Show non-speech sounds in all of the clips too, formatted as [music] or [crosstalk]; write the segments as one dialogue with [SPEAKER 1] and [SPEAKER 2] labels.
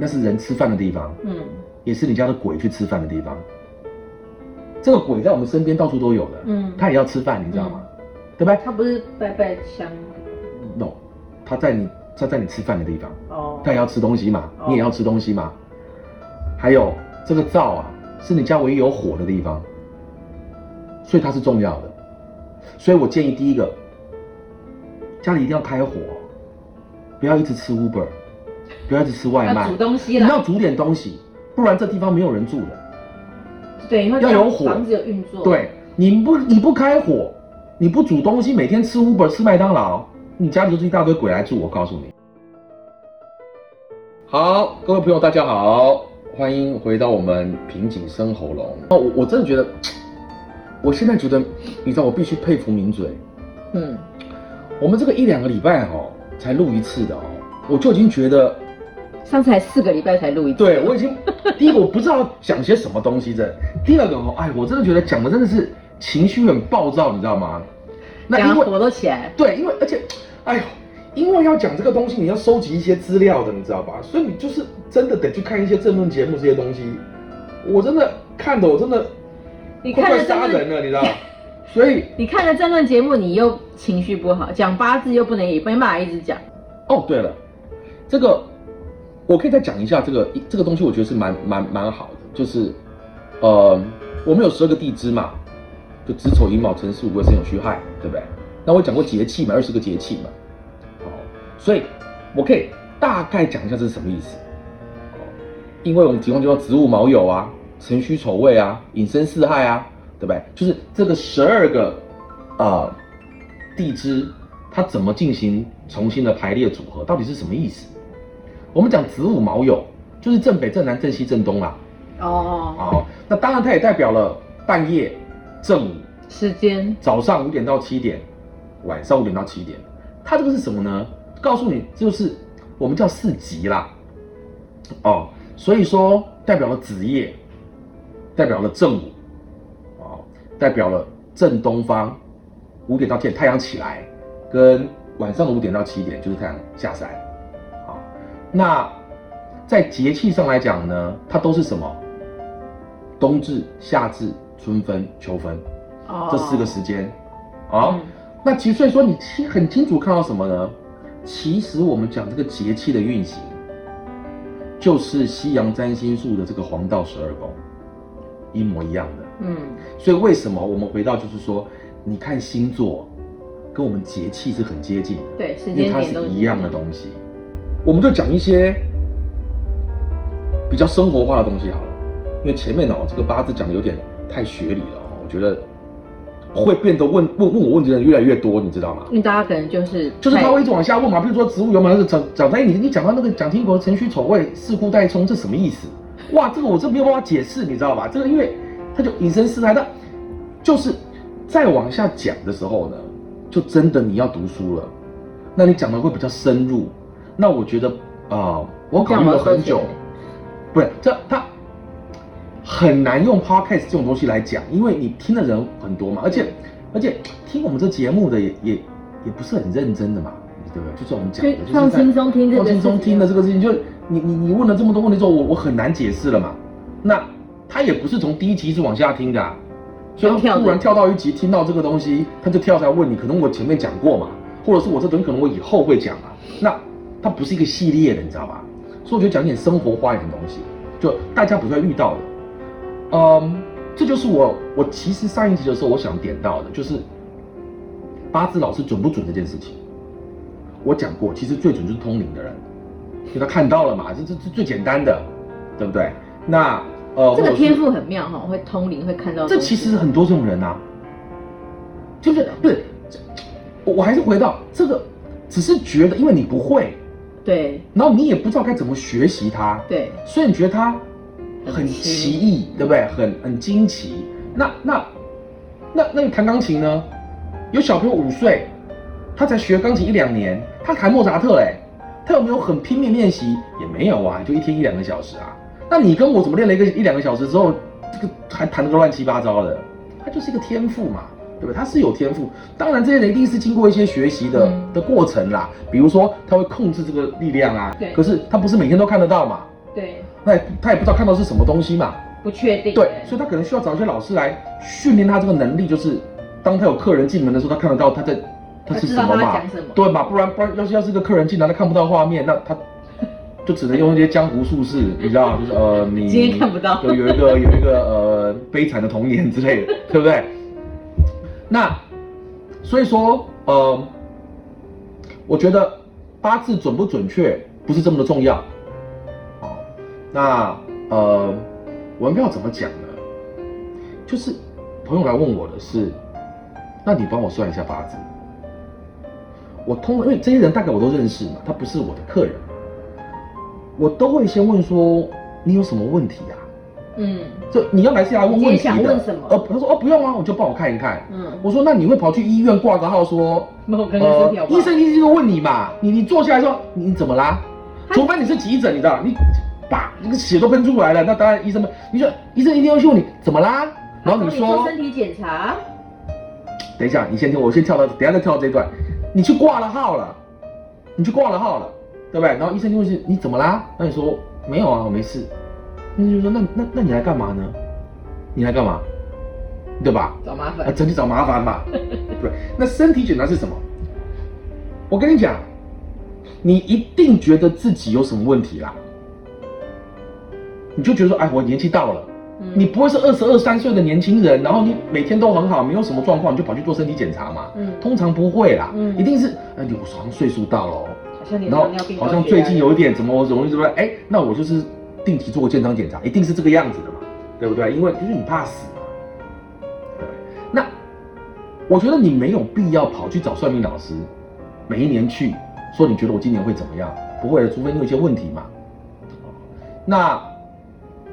[SPEAKER 1] 那是人吃饭的地方，
[SPEAKER 2] 嗯，
[SPEAKER 1] 也是你家的鬼去吃饭的地方。这个鬼在我们身边到处都有的，
[SPEAKER 2] 嗯
[SPEAKER 1] 他也要吃饭，你知道吗？对不对
[SPEAKER 2] 他不是拜拜香
[SPEAKER 1] ？No，他在你他在你吃饭的地方，
[SPEAKER 2] 哦，
[SPEAKER 1] 他也要吃东西嘛，
[SPEAKER 2] 哦
[SPEAKER 1] 你也要吃东西嘛。还有这个灶啊，是你家唯一有火的地方，所以它是重要的。所以我建议第一个，家里一定要开火，不要一直吃 Uber，不要一直吃外卖
[SPEAKER 2] 煮，东西
[SPEAKER 1] 你
[SPEAKER 2] 啦，
[SPEAKER 1] 要煮点东西，不然这地方没有人住的。
[SPEAKER 2] 对，因为
[SPEAKER 1] 要有火
[SPEAKER 2] 房子有运作，，
[SPEAKER 1] 对，你不你不开火，你不煮东西，每天吃 Uber 吃麦当劳，你家里就是一大堆鬼来住。我告诉你。好，各位朋友，大家好，欢迎回到我们瓶颈生喉咙。哦，我我真的觉得，我现在觉得，你知道，我必须佩服名嘴。
[SPEAKER 2] 嗯，
[SPEAKER 1] 我们这个一两个礼拜哦，才录一次的哦，我就已经觉得，
[SPEAKER 2] 上次才四个礼拜才录一次，
[SPEAKER 1] 对我已经，第一个我不知道讲些什么东西这，第二个哦，哎，我真的觉得讲的真的是情绪很暴躁，你知道吗？那因为
[SPEAKER 2] 讲火都起来，
[SPEAKER 1] 对，因为而且，哎呦，因为要讲这个东西，你要收集一些资料的，你知道吧？所以你就是真的得去看一些政论节目这些东西。我真的看的，我真的
[SPEAKER 2] 你看了，
[SPEAKER 1] 杀人了，你知道吗？[laughs] 所以 [laughs]
[SPEAKER 2] 你看了争论节目，你又情绪不好，讲八字又不能也没办法一直讲，
[SPEAKER 1] 哦，对了，这个我可以再讲一下这个这个东西，我觉得是蛮蛮蛮好的，就是呃，我们有十二个地支嘛，就子丑寅卯辰巳午未申酉戌亥，对不对？那我讲过节气嘛，二十个节气嘛，好，所以我可以大概讲一下这是什么意思。哦因为我们提供就叫子午卯酉啊，辰戌丑未啊，寅申巳亥啊，对不对？就是这个十二个呃地支，它怎么进行重新的排列组合，到底是什么意思？我们讲子午卯酉，就是正北、正南、正西、正东啦。
[SPEAKER 2] 哦，
[SPEAKER 1] 好，那当然它也代表了半夜、正午、
[SPEAKER 2] 时间，
[SPEAKER 1] 早上五点到七点，晚上五点到七点。它这个是什么呢？告诉你，就是我们叫四极啦。哦，所以说代表了子夜，代表了正午，哦，代表了正东方，五点到七点太阳起来，跟晚上的五点到七点就是太阳下山。好，那在节气上来讲呢，它都是什么？冬至、夏至、春分、秋分。
[SPEAKER 2] 哦
[SPEAKER 1] 这四个时间，啊、
[SPEAKER 2] 嗯
[SPEAKER 1] 那其实所以说你清很清楚看到什么呢？其实我们讲这个节气的运行，就是西洋占星术的这个黄道十二宫，一模一样的。
[SPEAKER 2] 嗯，
[SPEAKER 1] 所以为什么我们回到就是说，你看星座跟我们节气是很接近的，因为它是一样的东西。我们就讲一些比较生活化的东西好了，因为前面哦这个八字讲的有点太学理了哦，我觉得会变得问问问我问题的人越来越多，你知道吗？
[SPEAKER 2] 因为大家可能就是
[SPEAKER 1] 就是他会一直往下问嘛，比如说植物有没有讲讲在你你讲到那个蒋经国辰戌丑未四库代冲，这什么意思？哇，这个我真没有办法解释，你知道吧？这个因为他就引申四害，那就是再往下讲的时候呢，就真的你要读书了，那你讲的会比较深入。那我觉得啊、我考虑了很久，不是这他很难用 podcast 这种东西来讲，因为你听的人很多嘛，而且而且听我们这节目的也也也不是很认真的嘛，对不对？就是我们讲的，
[SPEAKER 2] 就放轻松听这
[SPEAKER 1] 放轻松听的这个事情，就你你你问了这么多问题之后，我我很难解释了嘛。那他也不是从第一集一直往下听的、啊，所以他突然跳到一集听到这个东西，他就跳出来问你，可能我前面讲过嘛，或者是我这东西可能我以后会讲啊。那它不是一个系列的，你知道吧？所以我觉得讲点生活化一点东西，就大家不会遇到的。嗯，这就是我我其实上一集的时候我想点到的，就是八字老师准不准这件事情。我讲过，其实最准就是通灵的人，因为他看到了嘛，这这这最简单的，对不对？那呃，
[SPEAKER 2] 这个天赋很妙哈，会通灵，会看到
[SPEAKER 1] 这。其实很多这种人啊，就是不是？我我还是回到这个，只是觉得因为你不会，
[SPEAKER 2] 对
[SPEAKER 1] 然后你也不知道该怎么学习它，
[SPEAKER 2] 对，
[SPEAKER 1] 所以你觉得它很
[SPEAKER 2] 很
[SPEAKER 1] 奇
[SPEAKER 2] 奇
[SPEAKER 1] 异，对不对？很很惊奇。那那那那你弹钢琴呢？有小朋友五岁，他才学钢琴一两年，他弹莫扎特哎，他有没有很拼命练习？也没有啊，就一天一两个小时啊。那你跟我怎么练了一个一两个小时之后，这个还弹得个乱七八糟的？他就是一个天赋嘛，对不对？他是有天赋，当然这些人一定是经过一些学习的、
[SPEAKER 2] 嗯
[SPEAKER 1] 的过程啦。比如说他会控制这个力量啊，
[SPEAKER 2] 对
[SPEAKER 1] 可是他不是每天都看得到嘛，
[SPEAKER 2] 对，
[SPEAKER 1] 那也他也不知道看到是什么东西嘛，
[SPEAKER 2] 不确定。
[SPEAKER 1] 对，所以他可能需要找一些老师来训练他这个能力，就是当他有客人进门的时候，他看得到他在他是什么嘛
[SPEAKER 2] 他讲什么，
[SPEAKER 1] 对嘛？不然不然要是要是个客人进来他看不到画面，那他 [laughs] 就只能用一些江湖术士，你知道，就是呃你
[SPEAKER 2] 今天看不到
[SPEAKER 1] 有有一个有一个呃悲惨的童年之类的，对不对？那所以说呃，我觉得八字准不准确不是这么的重要。哦，那呃，我们要怎么讲呢？就是朋友来问我的是，那你帮我算一下八字。我通因为这些人大概我都认识嘛，他不是我的客人，我都会先问说你有什么问题啊？
[SPEAKER 2] 嗯
[SPEAKER 1] 就你要来是来问问题
[SPEAKER 2] 问什么
[SPEAKER 1] 呃，他说哦不用啊，我就帮我看一看。
[SPEAKER 2] 嗯，
[SPEAKER 1] 我说那你会跑去医院挂个号说，医生一定会问你嘛，你你坐下来说你你怎么啦？除非你是急诊，你知道，你把那个血都喷出来了，那当然医生们，你说医生一定会问你怎么啦？然后你
[SPEAKER 2] 他
[SPEAKER 1] 说
[SPEAKER 2] 做身体检查，
[SPEAKER 1] 等一下，你先听，我先跳到，等下再跳到这一段。你去挂了号了，你去挂了号了，对不对？然后医生就会是你怎么啦？那你说没有啊，我没事。那就说那那那你来干嘛呢？你来干嘛？对吧？啊，
[SPEAKER 2] 找麻烦。
[SPEAKER 1] 整体找麻烦嘛。[laughs] 对，那身体检查是什么？我跟你讲，你一定觉得自己有什么问题啦，你就觉得说，哎，我年纪到了。
[SPEAKER 2] 嗯
[SPEAKER 1] 你不会是二十二三岁的年轻人，然后你每天都很好，没有什么状况，你就跑去做身体检查嘛？
[SPEAKER 2] 嗯
[SPEAKER 1] 通常不会啦，
[SPEAKER 2] 嗯
[SPEAKER 1] 一定是，哎，你我好像岁数到了、哦，
[SPEAKER 2] 好像你
[SPEAKER 1] 然后好像最近有一点怎么，我容易怎么，哎，那我就是定期做个健康检查，一定是这个样子的嘛，对不对？因为就是你怕死嘛。对，那我觉得你没有必要跑去找算命老师，每一年去说你觉得我今年会怎么样？不会的，除非你有一些问题嘛。那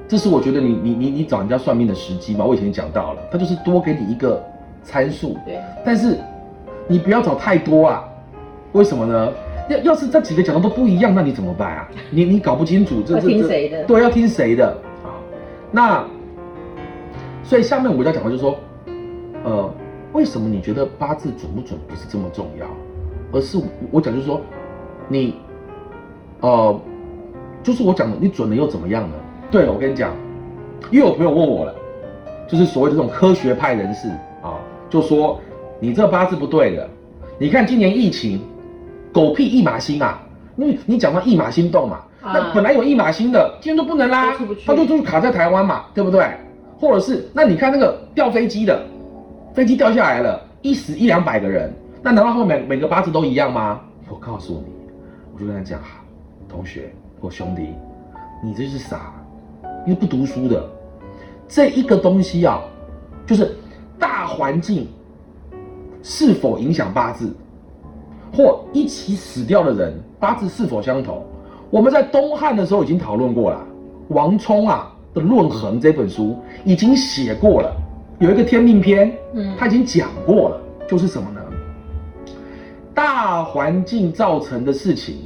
[SPEAKER 1] 这是我觉得你你你你找人家算命的时机嘛，我以前讲到了，他就是多给你一个参数，
[SPEAKER 2] 对，
[SPEAKER 1] 但是你不要找太多啊，为什么呢？要要是这几个讲的都不一样，那你怎么办啊？你你搞不清楚这
[SPEAKER 2] 要
[SPEAKER 1] 这这
[SPEAKER 2] 听谁的
[SPEAKER 1] 对，要听谁的啊？那所以下面我要讲的就是说，呃，为什么你觉得八字准不准不是这么重要，而是我讲就是说，你呃，就是我讲的，你准了又怎么样呢？对了，我跟你讲，又有朋友问我了，就是所谓的这种科学派人士啊，就说你这八字不对的。你看今年疫情，狗屁一马星啊！因为你讲到一马心动嘛，
[SPEAKER 2] 啊
[SPEAKER 1] 那本来有一马星的，今天都不能啦
[SPEAKER 2] 都出不去，
[SPEAKER 1] 他就就是卡在台湾嘛，对不对？或者是那你看那个掉飞机的，飞机掉下来了，一死一两百个人，那难道他们每每个八字都一样吗？我告诉你，我就跟他讲，同学或兄弟，你这是傻，又不读书的，这一个东西啊，就是大环境是否影响八字，或一起死掉的人八字是否相同。我们在东汉的时候已经讨论过了，王充啊的《论衡》这本书已经写过了，有一个天命篇，
[SPEAKER 2] 嗯
[SPEAKER 1] 他已经讲过了，就是什么呢？大环境造成的事情，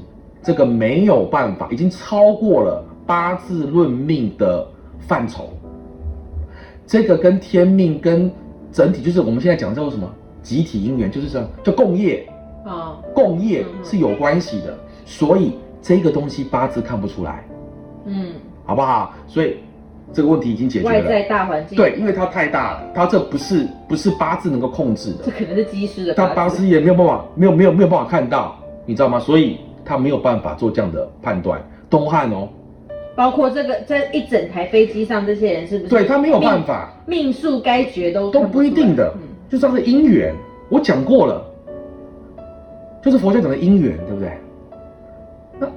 [SPEAKER 1] 这个没有办法，已经超过了八字论命的范畴。这个跟天命跟整体，就是我们现在讲叫做什么集体因缘，就是什么叫共业，
[SPEAKER 2] 啊，
[SPEAKER 1] 共业是有关系的，所以这个东西八字看不出来，
[SPEAKER 2] 嗯，
[SPEAKER 1] 好不好？所以这个问题已经解决了。
[SPEAKER 2] 外在
[SPEAKER 1] 了。
[SPEAKER 2] 大环境，
[SPEAKER 1] 对，因为它太大了，它这不是不是八字能够控制的。
[SPEAKER 2] 这，可能是机师的
[SPEAKER 1] 他
[SPEAKER 2] 八字
[SPEAKER 1] 也没有办法，没有没有没有办法看到，你知道吗？所以他没有办法做这样的判断。东汉哦，
[SPEAKER 2] 包括这个这一整台飞机上这些人是不是？
[SPEAKER 1] 对他没有办法，
[SPEAKER 2] 命，数该绝都
[SPEAKER 1] 都不一定的
[SPEAKER 2] 嗯，
[SPEAKER 1] 就算是姻缘，我讲过了，就是佛教讲的因缘，对不对？那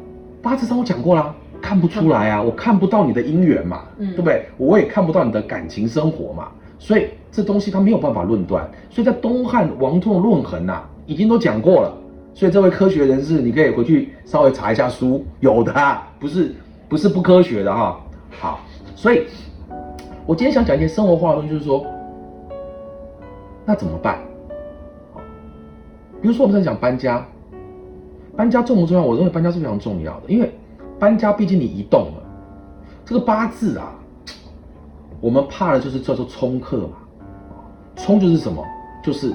[SPEAKER 1] 八字上我讲过啦，看不出来啊，我看不到你的因缘嘛，
[SPEAKER 2] 嗯
[SPEAKER 1] 对不对？我也看不到你的感情生活嘛，所以这东西他没有办法论断。所以在东汉王通的论衡呐、已经都讲过了。所以这位科学人士，你可以回去稍微查一下书，有的、啊，不是不是不科学的哈。好，所以我今天想讲一些生活化的东西，就是说，那怎么办？比如说我们在讲搬家，搬家重不重要？我认为搬家是非常重要的，因为搬家毕竟你移动了，这个八字啊，我们怕的就是叫做冲克嘛。冲就是什么？就是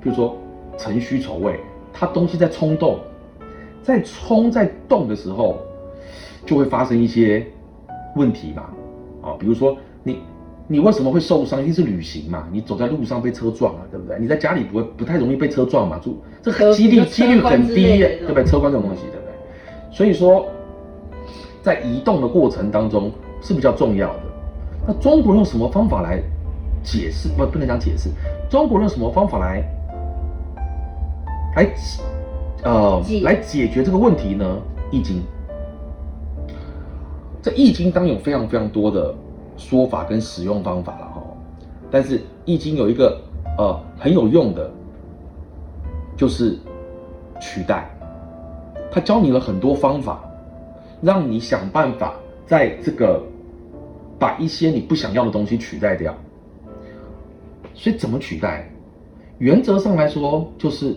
[SPEAKER 1] 比如说辰戌丑未，它东西在冲动，在冲在动的时候，就会发生一些问题嘛，啊，比如说你你为什么会受伤？一定是旅行嘛，你走在路上被车撞了，对不对？你在家里不会不太容易被车撞嘛，就这
[SPEAKER 2] 车
[SPEAKER 1] 几率几率很低，对不对？车关这种东西，对不对？所以说，在移动的过程当中是比较重要的。那中国人用什么方法来解释？不，不能讲解释。中国人用什么方法来来呃来解决这个问题呢？易经。这易经当然有非常非常多的说法跟使用方法了哈，但是易经有一个呃很有用的，就是取代。他教你了很多方法，让你想办法在这个把一些你不想要的东西取代掉。所以怎么取代？原则上来说，就是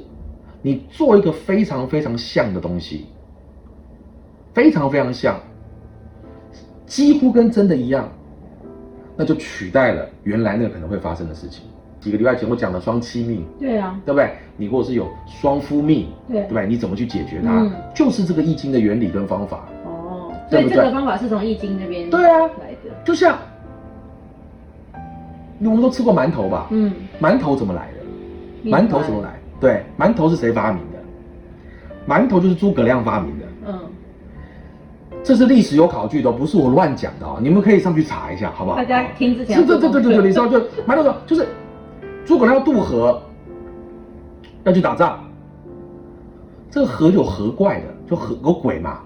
[SPEAKER 1] 你做一个非常非常像的东西，非常非常像，几乎跟真的一样，那就取代了原来那个可能会发生的事情。几个礼拜前我讲的双妻命，
[SPEAKER 2] 对啊，
[SPEAKER 1] 对不对？你或者是有双夫命，
[SPEAKER 2] 对
[SPEAKER 1] 对不对？你怎么去解决它？
[SPEAKER 2] 嗯
[SPEAKER 1] 就是这个易经的原理跟方法。
[SPEAKER 2] 哦，所
[SPEAKER 1] 对
[SPEAKER 2] 这个方法是从易经那边
[SPEAKER 1] 对啊
[SPEAKER 2] 来的，
[SPEAKER 1] 就像我们都吃过馒头吧？
[SPEAKER 2] 嗯，
[SPEAKER 1] 馒头怎么来的？馒头怎么？来？对，馒头是谁发明的？馒头就是诸葛亮发明的，
[SPEAKER 2] 嗯，
[SPEAKER 1] 这是历史有考据的哦，不是我乱讲的哦。你们可以上去查一下，好不好？
[SPEAKER 2] 大家听之前
[SPEAKER 1] 是
[SPEAKER 2] 要做
[SPEAKER 1] 对对对对对，
[SPEAKER 2] 功课
[SPEAKER 1] 你知道就馒头说就是诸葛亮要渡河，要去打仗，这个河有河怪的，就河有鬼嘛，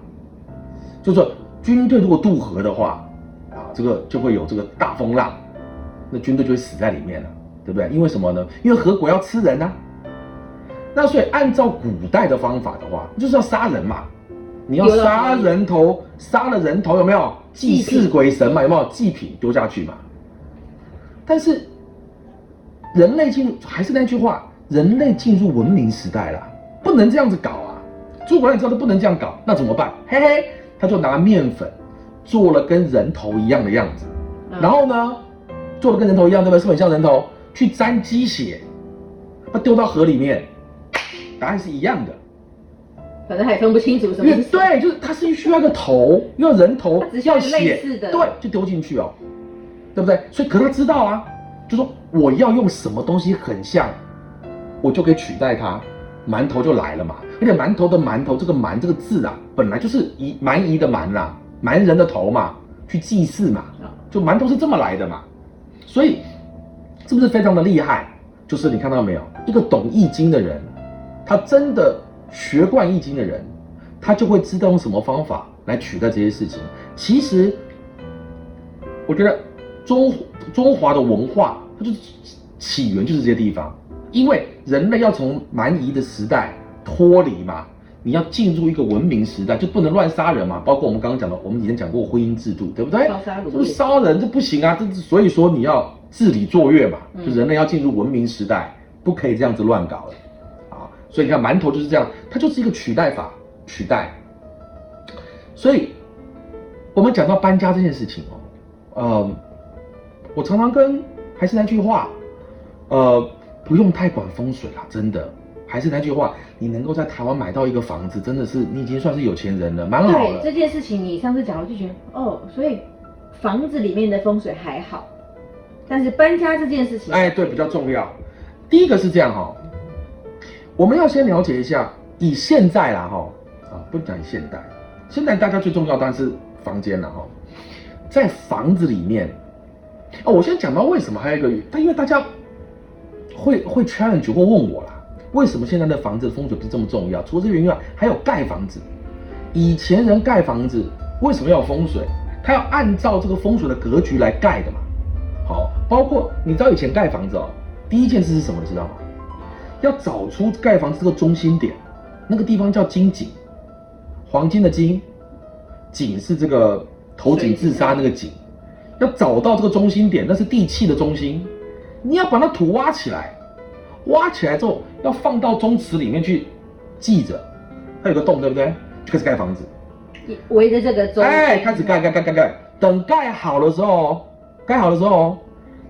[SPEAKER 1] 就是军队如果渡河的话，啊，这个就会有这个大风浪，那军队就会死在里面了，对不对？因为什么呢？因为河鬼要吃人啊、那所以按照古代的方法的话，就是要杀人嘛，你要杀人头，杀了人头有没有？祭祀鬼神嘛，有没有？祭品丢下去嘛。但是人类进入还是那句话，人类进入文明时代了，不能这样子搞啊！诸葛亮你知道他不能这样搞，那怎么办？嘿嘿，他就拿面粉做了跟人头一样的样子，
[SPEAKER 2] 嗯
[SPEAKER 1] 然后呢，做的跟人头一样，对不对？是不是很像人头？去沾鸡血，把丢到河里面，答案是一样的。
[SPEAKER 2] 反正还分不清楚什么。
[SPEAKER 1] 对，就是它是需要一个头，要人头
[SPEAKER 2] 它只，需要类
[SPEAKER 1] 血
[SPEAKER 2] 似的
[SPEAKER 1] 对，就丢进去哦，对不对？所以可他知道啊，就说我要用什么东西很像，我就可以取代它，馒头就来了嘛。而且馒头的馒头这个馒这个字啊，本来就是夷蛮夷的蛮啦，蛮人的头嘛，去祭祀嘛，就馒头是这么来的嘛。所以是不是非常的厉害？就是你看到没有，一个懂易经的人，他真的学惯易经的人，他就会知道用什么方法来取代这些事情。其实，我觉得中中华的文化，它就起源就是这些地方，因为人类要从蛮夷的时代脱离嘛，你要进入一个文明时代，就不能乱杀人嘛。包括我们刚刚讲的，我们以前讲过婚姻制度，对不对？
[SPEAKER 2] 烧杀掳
[SPEAKER 1] 这不
[SPEAKER 2] 掠
[SPEAKER 1] 杀人这不行啊！这所以说你要治理作乐嘛，
[SPEAKER 2] 嗯
[SPEAKER 1] 就人类要进入文明时代，不可以这样子乱搞了啊！所以你看馒头就是这样，它就是一个取代法，取代。所以我们讲到搬家这件事情哦，呃，我常常跟还是那句话，呃，不用太管风水啦，真的。还是那句话，你能够在台湾买到一个房子，真的是你已经算是有钱人了，蛮好了。
[SPEAKER 2] 对这件事情，你上次讲我就觉得哦，所以房子里面的风水还好，但是搬家这件事情，
[SPEAKER 1] 哎，对，比较重要。第一个是这样哈、我们要先了解一下，以现在啦哈，啊，不讲现代，现在大家最重要当然是房间了哈，在房子里面，哦，我先讲到为什么还有一个，但因为大家会会 challenge 或问我啦，为什么现在的房子风水不是这么重要？除了这原因外，还有盖房子。以前人盖房子为什么要有风水？他要按照这个风水的格局来盖的嘛。好，包括你知道以前盖房子哦，第一件事是什么？你知道吗？要找出盖房子这个中心点，那个地方叫金井，黄金的金，井是这个投井自杀那个井，要找到这个中心点，那是地气的中心，你要把那土挖起来，挖起来之后要放到宗祠里面去记着，它有个洞，对不对？就开始盖房子。
[SPEAKER 2] 围着这个周，
[SPEAKER 1] 哎，开始盖盖盖盖盖，等盖好的时候哦，盖好的时候哦，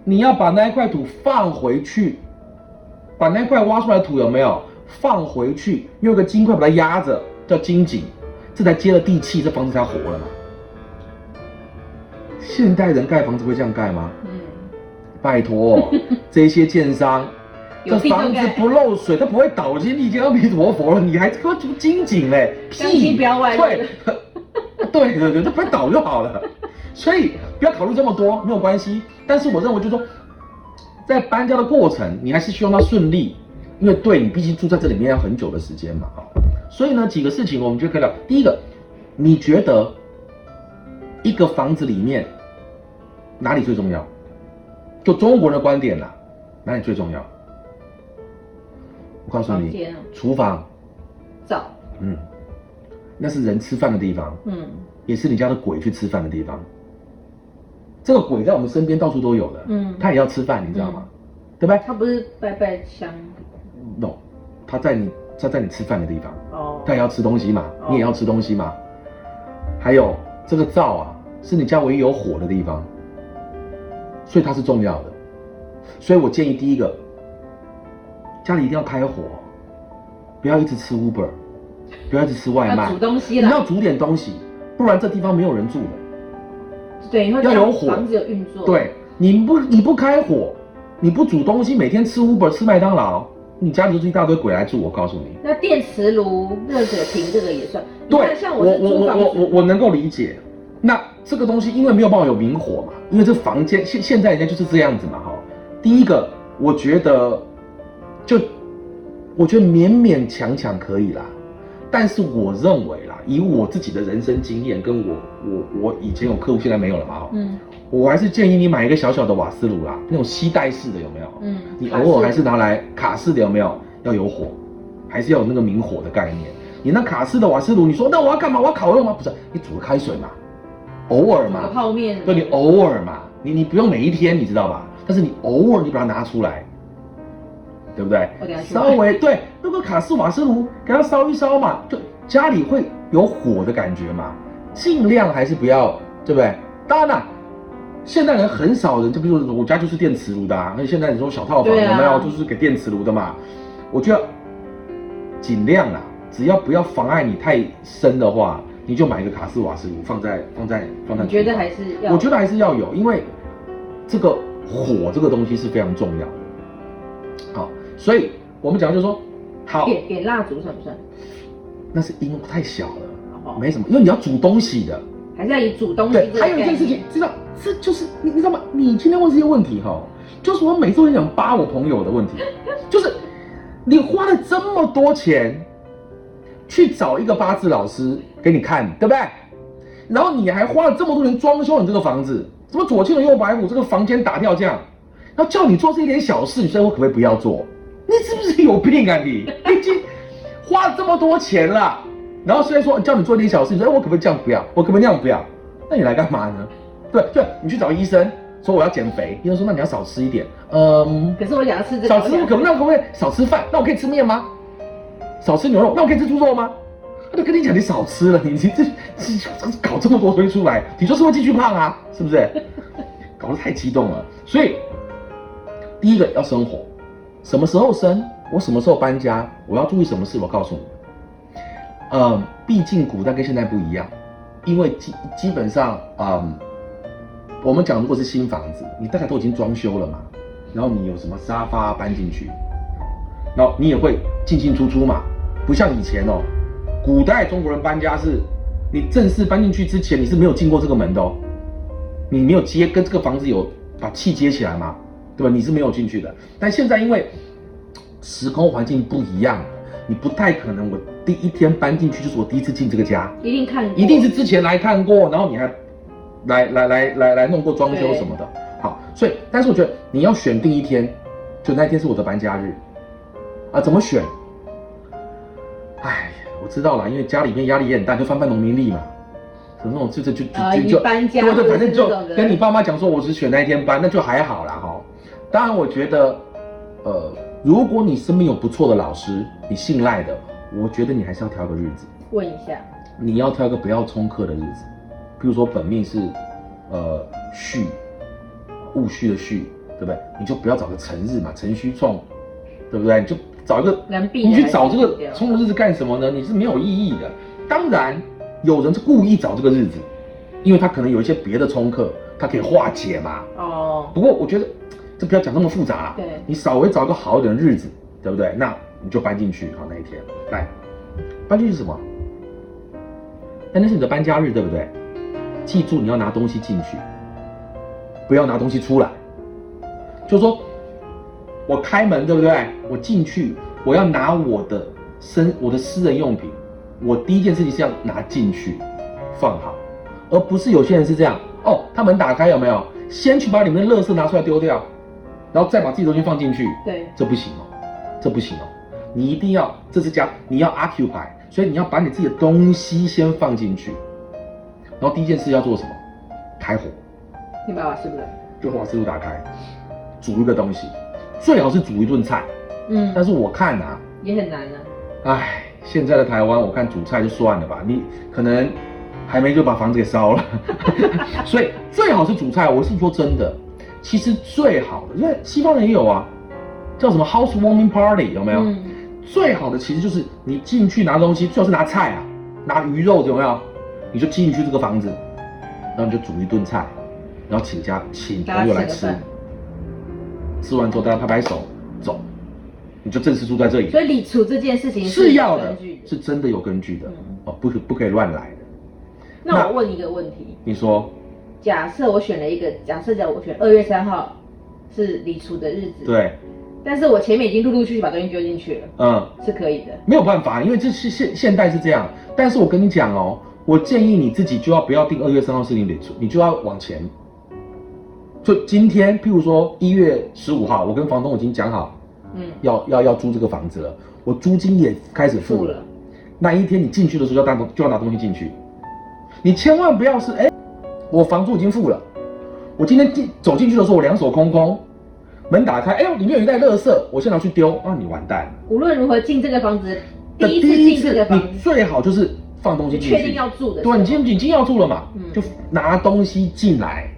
[SPEAKER 1] 你要把那一块土放回去，把那块挖出来的土有没有放回去，用一个金块把它压着，叫金井，这才接了地气，这房子才活了嘛。现代人盖房子会这样盖吗？
[SPEAKER 2] 嗯，
[SPEAKER 1] 拜托，[laughs] 这些建商，这房子不漏水，它不会倒进地间，阿弥陀佛了，你还他妈什么金井嘞？
[SPEAKER 2] 钢筋不要外露 [laughs]
[SPEAKER 1] 对，对对对，它不会倒就好了。所以不要考虑这么多，没有关系。但是我认为就是说，在搬家的过程，你还是希望它顺利，因为对你毕竟住在这里面要很久的时间嘛，啊。所以呢，几个事情我们就可以聊。第一个，你觉得一个房子里面哪里最重要？就中国人的观点啦，哪里最重要？我告诉你
[SPEAKER 2] 啊，
[SPEAKER 1] 厨房，
[SPEAKER 2] 灶，
[SPEAKER 1] 嗯，那是人吃饭的地方，
[SPEAKER 2] 嗯
[SPEAKER 1] 也是你家的鬼去吃饭的地方。这个鬼在我们身边到处都有的，
[SPEAKER 2] 嗯
[SPEAKER 1] 他也要吃饭，你知道吗？对不对
[SPEAKER 2] 他不是拜拜香
[SPEAKER 1] ？No，他在你他在你吃饭的地方，
[SPEAKER 2] 哦，
[SPEAKER 1] 他也要吃东西嘛，
[SPEAKER 2] 哦
[SPEAKER 1] 你也要吃东西嘛。还有这个灶啊，是你家唯一有火的地方，所以它是重要的。所以我建议第一个，家里一定要开火，不要一直吃 Uber，不要一直吃外卖
[SPEAKER 2] 要煮，东西了，
[SPEAKER 1] 你要煮点东西，不然这地方没有人住的。
[SPEAKER 2] 对，
[SPEAKER 1] 要有火
[SPEAKER 2] 房子有运作，，
[SPEAKER 1] 对，你不你不开火，你不煮东西，每天吃 Uber 吃麦当劳，你家里就是一大堆鬼来住。我告诉你，
[SPEAKER 2] 那电磁炉、热水瓶这个也算。
[SPEAKER 1] 对，
[SPEAKER 2] 像
[SPEAKER 1] 我我我我我，我能够理解。那这个东西因为没有办法有明火嘛，因为这房间现现在人家就是这样子嘛哈。第一个，我觉得就我觉得勉勉强强可以啦，但是我认为啦，以我自己的人生经验，跟我我我以前有客户现在没有了嘛，
[SPEAKER 2] 嗯
[SPEAKER 1] 我还是建议你买一个小小的瓦斯炉啦，那种吸带式的有没有？
[SPEAKER 2] 嗯，
[SPEAKER 1] 你偶尔还是拿来卡式的有没有？要有火，还是要有那个明火的概念。你那卡式的瓦斯炉，你说那我要干嘛？我要烤肉吗？不是，你煮个开水嘛，偶尔嘛，
[SPEAKER 2] 泡面，
[SPEAKER 1] 对你偶尔嘛，你你不用每一天，你知道吧？但是你偶尔你把它拿出来，对不对稍微对那个卡式瓦斯炉给它烧一烧嘛，就家里会有火的感觉嘛，尽量还是不要，对不对？当然啦。现代人很少人，就比如说我家就是电磁炉的啊，那现在你说小套房有没有，就是给电磁炉的嘛？我觉得尽量啦，只要不要妨碍你太深的话，你就买一个卡式瓦斯炉放在放在放在厨房。
[SPEAKER 2] 你觉得还是要？
[SPEAKER 1] 我觉得还是要有，因为这个火这个东西是非常重要的。好，所以我们讲就是说，好，
[SPEAKER 2] 点点蜡烛算不算？
[SPEAKER 1] 那是因为太小了，
[SPEAKER 2] 哦
[SPEAKER 1] 没什么，因为你要煮东西的。
[SPEAKER 2] 还是要以煮东西
[SPEAKER 1] 还有一件事情，知道这就是你你知道吗？你今天问这些问题哈，就是我每次都很想扒我朋友的问题，[laughs] 就是你花了这么多钱去找一个八字老师给你看，对不对？然后你还花了这么多钱装修你这个房子，什么左青龙右白虎，这个房间打掉这样，然后叫你做这一点小事，你说我可不可以不要做？你是不是有病啊你？[laughs] 你已经花了这么多钱了。然后虽然说叫你做一点小事，你说哎我可不可以这样不要？我可不可以那样不要？那你来干嘛呢？对对，你去找医生说我要减肥，医生说那你要少吃一点，嗯，
[SPEAKER 2] 可是我想要吃这个，
[SPEAKER 1] 少吃
[SPEAKER 2] 我想
[SPEAKER 1] 可不那可不可以少吃饭？那我可以吃面吗？少吃牛肉，那我可以吃猪肉吗？他就跟你讲你少吃了，你你这这这搞这么多堆出来，你就是会继续胖啊，是不是？[laughs] 搞得太激动了，所以第一个要生活，什么时候生，我什么时候搬家，我要注意什么事，我告诉你。嗯，毕竟古代跟现在不一样，因为基基本上，嗯，我们讲如果是新房子，你大概都已经装修了嘛，然后你有什么沙发搬进去，然后你也会进进出出嘛，不像以前哦，古代中国人搬家是，你正式搬进去之前你是没有进过这个门的哦，你没有接跟这个房子有把气接起来嘛，对吧？你是没有进去的，但现在因为时空环境不一样，你不太可能我第一天搬进去就是我第一次进这个家，
[SPEAKER 2] 一定看过，
[SPEAKER 1] 一定是之前来看过，然后你还来来来来来弄过装修什么的。好，所以但是我觉得你要选定一天，就那一天是我的搬家日啊，怎么选？哎，我知道了，因为家里面压力也很大，就翻翻农民历嘛。那种就就就就就就
[SPEAKER 2] 搬家
[SPEAKER 1] 对对，反正就跟你爸妈讲说我只选那一天搬，那就还好啦哈。当然，我觉得，呃，如果你身边有不错的老师，你信赖的，我觉得你还是要挑个日子。
[SPEAKER 2] 问一下，
[SPEAKER 1] 你要挑一个不要冲克的日子，譬如说本命是呃戌，戊戌的戌，对不对？你就不要找个辰日嘛，辰戌冲，对不对？你就找一个，你去找这个冲的日子干什么呢？你是没有意义的。当然，有人是故意找这个日子，因为他可能有一些别的冲克，他可以化解嘛。
[SPEAKER 2] 哦，
[SPEAKER 1] 不过我觉得这不要讲那么复杂你稍微找个好一点的日子，对不对？那你就搬进去，好那一天来，搬进去是什么？那那是你的搬家日，对不对？记住你要拿东西进去，不要拿东西出来。就说我开门，对不对？我进去，我要拿我的身我的私人用品，我第一件事情是要拿进去，放好，而不是有些人是这样哦，他门打开有没有？先去把里面的垃圾拿出来丢掉，然后再把自己东西放进去，
[SPEAKER 2] 对，
[SPEAKER 1] 这不行哦，这不行哦，你一定要这是家，你要 occupy，所以你要把你自己的东西先放进去，然后第一件事要做什么？开火，
[SPEAKER 2] 你把瓦斯炉，
[SPEAKER 1] 就把食物打开，煮一个东西，最好是煮一顿菜。
[SPEAKER 2] 嗯，
[SPEAKER 1] 但是我看啊，
[SPEAKER 2] 也很难啊。
[SPEAKER 1] 唉，现在的台湾，我看煮菜就算了吧，你可能还没就把房子给烧了，[laughs] 所以最好是煮菜。我是说真的，其实最好的，因为西方人也有啊，叫什么 housewarming party 有没有？
[SPEAKER 2] 嗯，
[SPEAKER 1] 最好的其实就是你进去拿东西，最好是拿菜啊，拿鱼肉有没有？你就进去这个房子，然后你就煮一顿菜，然后请家请朋友来吃。
[SPEAKER 2] 吃
[SPEAKER 1] 完之后大家拍拍手走，你就正式住在这里。
[SPEAKER 2] 所以礼处这件事情
[SPEAKER 1] 是要的，是真的有根据的
[SPEAKER 2] 嗯。
[SPEAKER 1] 哦，不可不可以乱来的。
[SPEAKER 2] 那我问一个问题：
[SPEAKER 1] 你说
[SPEAKER 2] 假设我选了一个，假设讲我选二月三号是理处的日子，，
[SPEAKER 1] 对，
[SPEAKER 2] 但是我前面已经陆陆续续把东西丢进去了，
[SPEAKER 1] 嗯，
[SPEAKER 2] 是可以的。
[SPEAKER 1] 没有办法，因为这是现现代是这样。但是我跟你讲哦，我建议你自己就要不要定二月三号是你离出，你就要往前。就今天，譬如说一月十五号，我跟房东已经讲好
[SPEAKER 2] 嗯，
[SPEAKER 1] 要要要租这个房子了，我租金也开始付了。
[SPEAKER 2] 付了。
[SPEAKER 1] 那一天你进去的时候要拿就要拿东西进去，你千万不要是哎，我房租已经付了，我今天进走进去的时候我两手空空，门打开，哎呦里面有一袋垃圾，我先拿去丢，啊你完蛋了。
[SPEAKER 2] 无论如何进这个房子，
[SPEAKER 1] 的
[SPEAKER 2] 第一次进这个房
[SPEAKER 1] 你，最好就是放东西进去，
[SPEAKER 2] 确定要住的
[SPEAKER 1] 对，你今天已经要住了嘛，
[SPEAKER 2] 嗯
[SPEAKER 1] 就拿东西进来，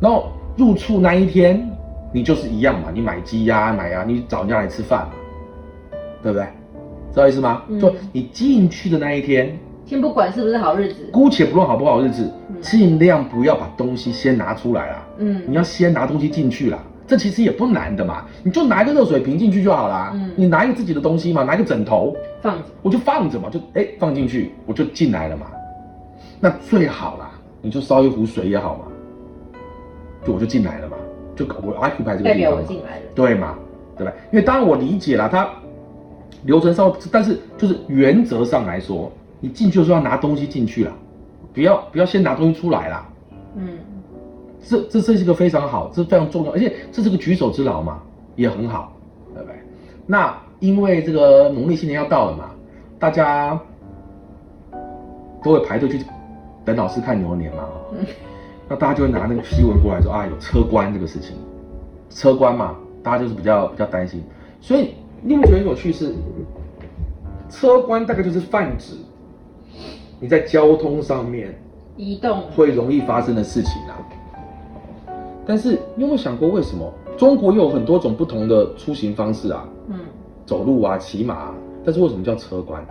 [SPEAKER 1] 然后入住那一天，你就是一样嘛，你买鸡呀、买呀、你找人家来吃饭嘛，对不对？知道意思吗？
[SPEAKER 2] 嗯
[SPEAKER 1] 就你进去的那一天，
[SPEAKER 2] 先不管是不是好日子，
[SPEAKER 1] 姑且不论好不好日子，
[SPEAKER 2] 嗯。
[SPEAKER 1] 尽量不要把东西先拿出来啦，
[SPEAKER 2] 嗯。
[SPEAKER 1] 你要先拿东西进去啦。这其实也不难的嘛，你就拿一个热水瓶进去就好啦。
[SPEAKER 2] 嗯。
[SPEAKER 1] 你拿一个自己的东西嘛，拿一个枕头，
[SPEAKER 2] 放着，
[SPEAKER 1] 我就放着嘛，就哎放进去，我就进来了嘛。那最好啦，你就烧一壶水也好嘛，就我就进来了嘛，就我 occupy 这个地方嘛，
[SPEAKER 2] 我进来了。
[SPEAKER 1] 对嘛，对吧？因为当然我理解了，它流程上，但是就是原则上来说，你进去的时候要拿东西进去啦，不要不要先拿东西出来啦。
[SPEAKER 2] 嗯，
[SPEAKER 1] 这这这是一个非常好，这非常重要，而且这是个举手之劳嘛，也很好，对不对？那因为这个农历新年要到了嘛，大家都会排队去等老师看牛年嘛，[laughs] 那大家就会拿那个批文过来说啊，有车关这个事情，车关嘛，大家就是比较比较担心，所以你有没有觉得很有趣是，车关大概就是泛指你在交通上面。
[SPEAKER 2] 移动，
[SPEAKER 1] 会容易发生的事情啊。但是你有没有想过，为什么中国有很多种不同的出行方式啊？
[SPEAKER 2] 嗯，
[SPEAKER 1] 走路啊，骑马、啊，但是为什么叫车关？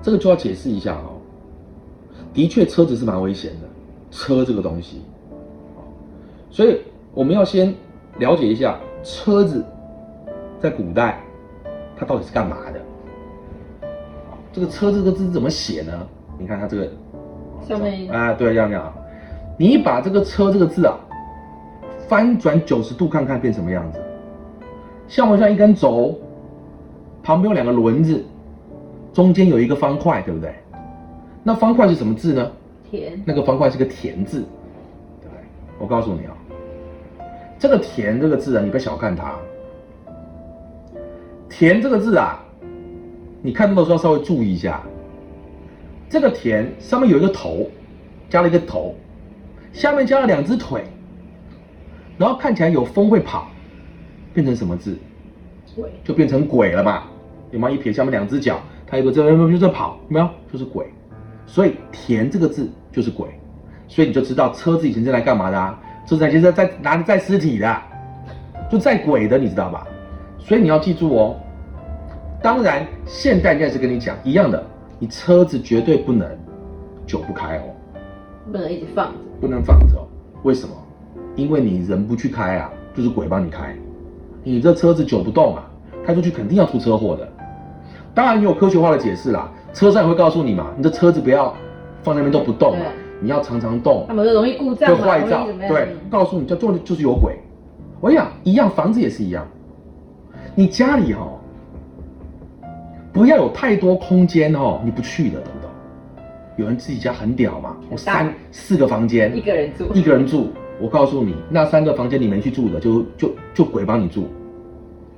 [SPEAKER 1] 这个就要解释一下哦。的确，车子是蛮危险的，车这个东西，哦所以我们要先了解一下车子在古代它到底是干嘛的。好这个车这个字怎么写呢？你看它这个
[SPEAKER 2] 上面
[SPEAKER 1] 啊，对，这样这样，你把这个车这个字啊翻转九十度看看变什么样子？像不像一根轴？旁边有两个轮子，中间有一个方块，对不对？那方块是什么字呢？
[SPEAKER 2] 田，
[SPEAKER 1] 那个方块是个田字，对不对？我告诉你啊、这个田这个字啊，你不要小看它。田这个字啊，你看到的时候稍微注意一下。这个田上面有一个头，加了一个头，下面加了两只腿，然后看起来有风会跑，变成什么字？
[SPEAKER 2] 鬼，
[SPEAKER 1] 就变成鬼了嘛？有吗？一撇下面两只脚，它有个这就在跑，有没有？就是鬼。所以“田”这个字就是鬼，所以你就知道车子以前是来干嘛的啊？车子以前是在拿着载尸体的，就载鬼的，你知道吧？所以你要记住哦。当然，现代应该是跟你讲一样的，你车子绝对不能久不开哦。
[SPEAKER 2] 不能一直放着。
[SPEAKER 1] 不能放着哦。为什么？因为你人不去开啊，就是鬼帮你开。你这车子久不动啊，开出去肯定要出车祸的。当然，你有科学化的解释啦，车上也会告诉你嘛，你的车子不要放那边都不动嘛
[SPEAKER 2] 对，
[SPEAKER 1] 你要常常动
[SPEAKER 2] 那么就容易故障嘛，
[SPEAKER 1] 会坏照
[SPEAKER 2] 容易怎么。样？
[SPEAKER 1] 对，告诉你，叫做的就是有鬼。我跟你讲，一样，房子也是一样。你家里哈、哦，不要有太多空间哦，你不去的，懂不懂？有人自己家很屌嘛，我三四个房间，
[SPEAKER 2] 一个人住，
[SPEAKER 1] 一个人住，我告诉你，那三个房间你没去住的，就就就鬼帮你住。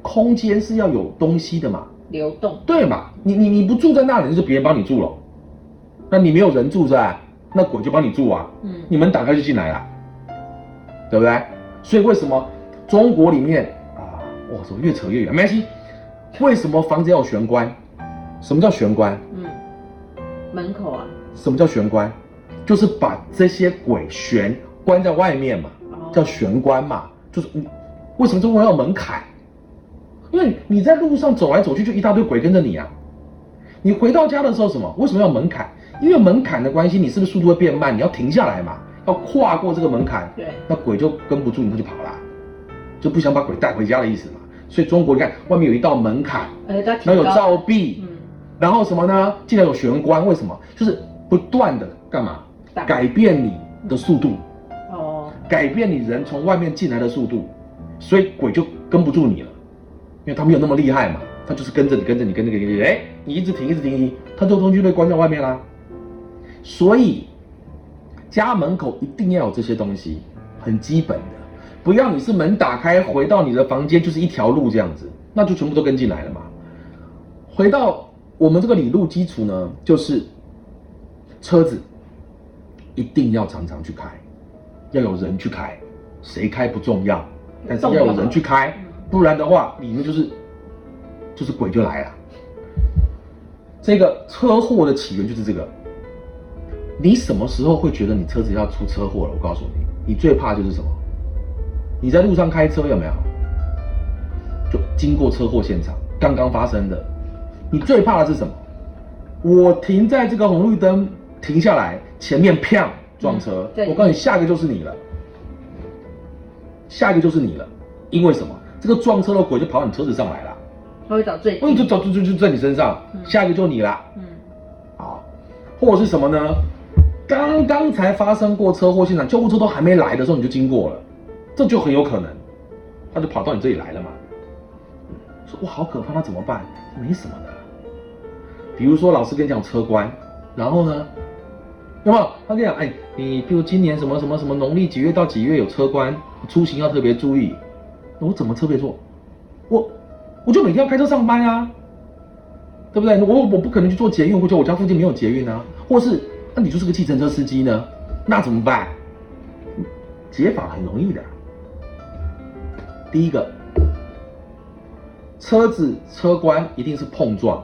[SPEAKER 1] 空间是要有东西的嘛，
[SPEAKER 2] 流动。
[SPEAKER 1] 对嘛？你你你不住在那里，就是别人帮你住了。那你没有人住在，那鬼就帮你住啊。
[SPEAKER 2] 嗯，
[SPEAKER 1] 你门打开就进来了，对不对？所以为什么中国里面啊，哇，怎么越扯越远？没关系。为什么房子要有玄关？什么叫玄关？
[SPEAKER 2] 嗯，门口啊，
[SPEAKER 1] 什么叫玄关？就是把这些鬼玄关在外面嘛，
[SPEAKER 2] 哦
[SPEAKER 1] 叫玄关嘛。就是你为什么中国要有门槛？因为你在路上走来走去，就一大堆鬼跟着你啊。你回到家的时候，什么？为什么要门槛？因为门槛的关系，你是不是速度会变慢？你要停下来嘛，要跨过这个门槛，
[SPEAKER 2] 对，
[SPEAKER 1] 那鬼就跟不住你，他就跑了，就不想把鬼带回家的意思嘛。所以中国你看外面有一道门槛，
[SPEAKER 2] 而且它
[SPEAKER 1] 然后有照壁，
[SPEAKER 2] 嗯，
[SPEAKER 1] 然后什么呢？竟然有玄关，为什么？就是不断的干嘛？改变你的速度，
[SPEAKER 2] 哦，
[SPEAKER 1] 改变你人从外面进来的速度，所以鬼就跟不住你了，因为他没有那么厉害嘛，他就是跟着你，跟着你，跟着你，跟着你，哎，你一直停，一直停，停，他这个东西就被关在外面啦。所以家门口一定要有这些东西，很基本的，不要你是门打开回到你的房间就是一条路这样子，那就全部都跟进来了嘛。回到我们这个理路基础呢，就是车子一定要常常去开，要有人去开，谁开不重要，但是要有人去开，不然的话里面就是就是鬼就来了。这个车祸的起源就是这个。你什么时候会觉得你车子要出车祸了？我告诉你，你最怕就是什么？你在路上开车有没有？就经过车祸现场，刚刚发生的，你最怕的是什么？我停在这个红绿灯停下来，前面砰撞车，
[SPEAKER 2] 嗯
[SPEAKER 1] 我告诉你，下一个就是你了，下一个就是你了，因为什么？这个撞车的鬼就跑到你车子上来了，
[SPEAKER 2] 他会找最
[SPEAKER 1] 嗯就
[SPEAKER 2] 找，
[SPEAKER 1] 就就在你身上，
[SPEAKER 2] 嗯
[SPEAKER 1] 下一个就你啦。
[SPEAKER 2] 嗯，
[SPEAKER 1] 啊，或者是什么呢？刚刚才发生过车祸现场，救护车都还没来的时候你就经过了，这就很有可能，他就跑到你这里来了嘛。说哇好可怕，那怎么办？没什么的。比如说老师跟你讲车关，然后呢，有没有？他跟你讲，哎，你比如今年什么什么什么农历几月到几月有车关，出行要特别注意。我怎么特别做？我我就每天要开车上班啊，对不对？我我不可能去做捷运，或者我家附近没有捷运啊，或是那你就是个计程车司机呢，那怎么办？解法很容易的。第一个，车子车关一定是碰撞，